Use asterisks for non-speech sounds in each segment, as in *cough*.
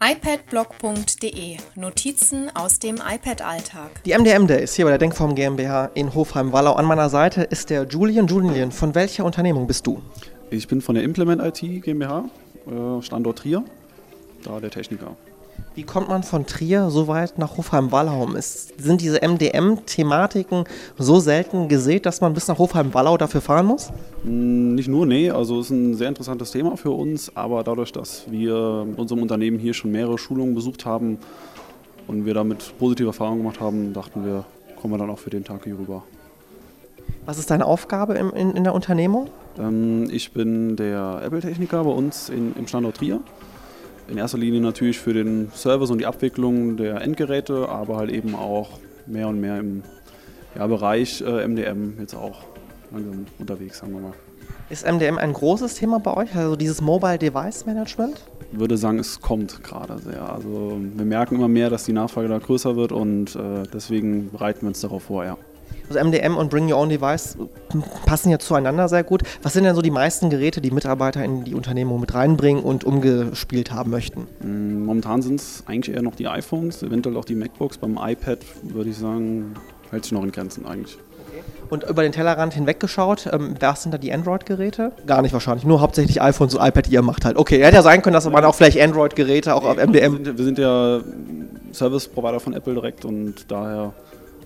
iPadblog.de Notizen aus dem iPad-Alltag. Die MDM Days hier bei der Denkform GmbH in Hofheim-Wallau. An meiner Seite ist der Julian. Julian, von welcher Unternehmung bist du? Ich bin von der Implement IT GmbH, äh, Standort Trier, da der Techniker. Wie kommt man von Trier so weit nach Hofheim-Wallau? Sind diese MDM-Thematiken so selten gesät, dass man bis nach Hofheim-Wallau dafür fahren muss? Hm, nicht nur, nee. Also es ist ein sehr interessantes Thema für uns, aber dadurch, dass wir mit unserem Unternehmen hier schon mehrere Schulungen besucht haben und wir damit positive Erfahrungen gemacht haben, dachten wir, kommen wir dann auch für den Tag hier rüber. Was ist deine Aufgabe in, in, in der Unternehmung? Ähm, ich bin der Apple-Techniker bei uns in, im Standort Trier in erster Linie natürlich für den Service und die Abwicklung der Endgeräte, aber halt eben auch mehr und mehr im ja, Bereich äh, MDM jetzt auch langsam unterwegs, sagen wir mal. Ist MDM ein großes Thema bei euch, also dieses Mobile Device Management? Ich würde sagen, es kommt gerade sehr. Also wir merken immer mehr, dass die Nachfrage da größer wird und äh, deswegen bereiten wir uns darauf vor, ja. Also MDM und Bring Your Own Device passen ja zueinander sehr gut. Was sind denn so die meisten Geräte, die Mitarbeiter in die Unternehmung mit reinbringen und umgespielt haben möchten? Mm, momentan sind es eigentlich eher noch die iPhones, eventuell auch die MacBooks. Beim iPad würde ich sagen, hält sich noch in Grenzen eigentlich. Und über den Tellerrand hinweggeschaut, ähm, was sind da die Android-Geräte? Gar nicht wahrscheinlich, nur hauptsächlich iPhones und iPad, die ihr macht halt. Okay, hätte ja sein können, dass man auch vielleicht Android-Geräte auch nee, auf MDM. Wir sind, wir sind ja Service-Provider von Apple direkt und daher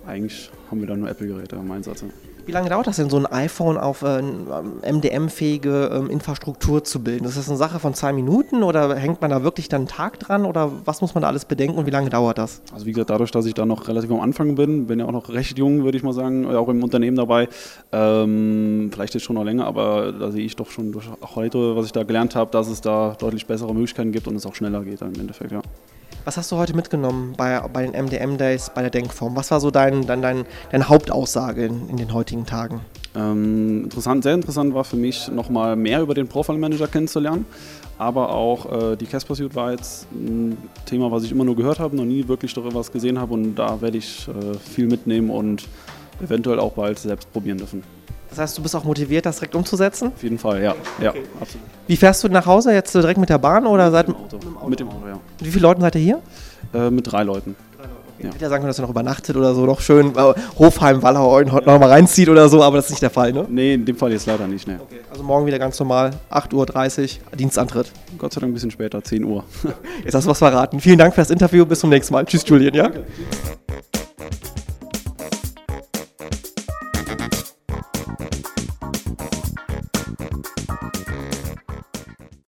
eigentlich haben wir da nur Apple-Geräte im Einsatz. Wie lange dauert das denn, so ein iPhone auf äh, MDM-fähige ähm, Infrastruktur zu bilden? Ist das eine Sache von zwei Minuten oder hängt man da wirklich dann einen Tag dran oder was muss man da alles bedenken und wie lange dauert das? Also wie gesagt, dadurch, dass ich da noch relativ am Anfang bin, bin ja auch noch recht jung, würde ich mal sagen, auch im Unternehmen dabei, ähm, vielleicht jetzt schon noch länger, aber da sehe ich doch schon durch heute, was ich da gelernt habe, dass es da deutlich bessere Möglichkeiten gibt und es auch schneller geht dann im Endeffekt, ja. Was hast du heute mitgenommen bei, bei den MDM-Days, bei der Denkform? Was war so dein, dein, dein, deine Hauptaussage in, in den heutigen Tagen? Ähm, interessant, sehr interessant war für mich, nochmal mehr über den Profile Manager kennenzulernen. Aber auch äh, die Casper Suite war jetzt ein Thema, was ich immer nur gehört habe, noch nie wirklich darüber was gesehen habe. Und da werde ich äh, viel mitnehmen und eventuell auch bald selbst probieren dürfen. Das heißt, du bist auch motiviert, das direkt umzusetzen? Auf jeden Fall, ja. Okay. ja absolut. Wie fährst du nach Hause? Jetzt direkt mit der Bahn oder mit seit dem Auto? Mit dem Auto, ja. Mit wie vielen Leuten seid ihr hier? Äh, mit drei Leuten. Ich Hätte ja sagen können, dass ihr noch übernachtet oder so, noch schön äh, Hofheim, Wallau ja. noch mal reinzieht oder so, aber das ist nicht der Fall, ne? Nee, in dem Fall jetzt leider nicht, ne. Okay. Also morgen wieder ganz normal, 8.30 Uhr, Dienstantritt. Gott sei Dank ein bisschen später, 10 Uhr. *laughs* jetzt hast du was verraten. Vielen Dank für das Interview, bis zum nächsten Mal. Tschüss, Julian, ja? Danke.